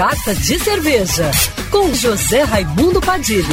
Carta de Cerveja, com José Raimundo Padilha.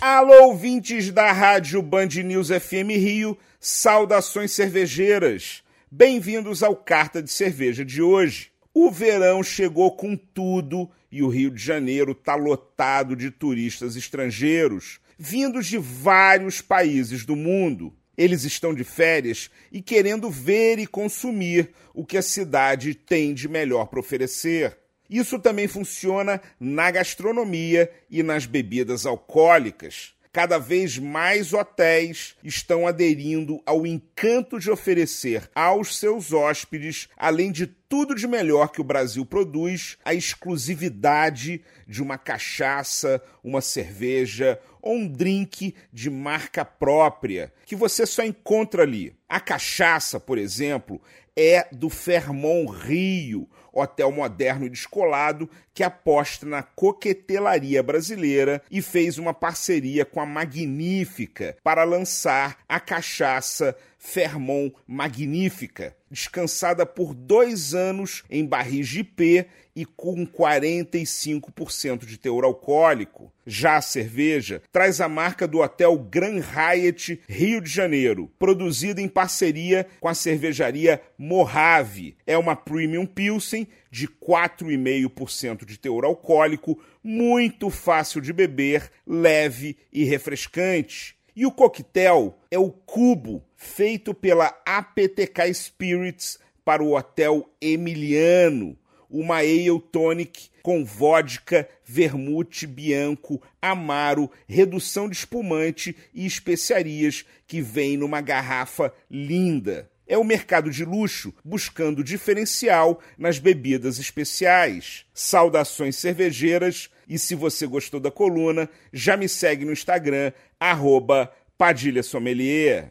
Alô, ouvintes da Rádio Band News FM Rio, saudações cervejeiras. Bem-vindos ao Carta de Cerveja de hoje. O verão chegou com tudo e o Rio de Janeiro está lotado de turistas estrangeiros, vindos de vários países do mundo. Eles estão de férias e querendo ver e consumir o que a cidade tem de melhor para oferecer. Isso também funciona na gastronomia e nas bebidas alcoólicas. Cada vez mais hotéis estão aderindo ao encanto de oferecer aos seus hóspedes, além de tudo de melhor que o Brasil produz, a exclusividade de uma cachaça, uma cerveja ou um drink de marca própria que você só encontra ali. A cachaça, por exemplo, é do Fermon Rio, hotel moderno e descolado que aposta na coquetelaria brasileira e fez uma parceria com a Magnífica para lançar a cachaça Fermon Magnífica, descansada por dois anos em barris de IP e com 45% de teor alcoólico. Já a cerveja traz a marca do Hotel Grand Hyatt Rio de Janeiro, produzida em parceria com a cervejaria Mojave. É uma Premium Pilsen de 4,5% de teor alcoólico, muito fácil de beber, leve e refrescante. E o coquetel é o Cubo, feito pela APTK Spirits para o Hotel Emiliano, uma ale tonic com vodka, vermute bianco, amaro, redução de espumante e especiarias que vem numa garrafa linda. É o mercado de luxo buscando diferencial nas bebidas especiais. Saudações cervejeiras e se você gostou da coluna, já me segue no Instagram, arroba Padilha Sommelier.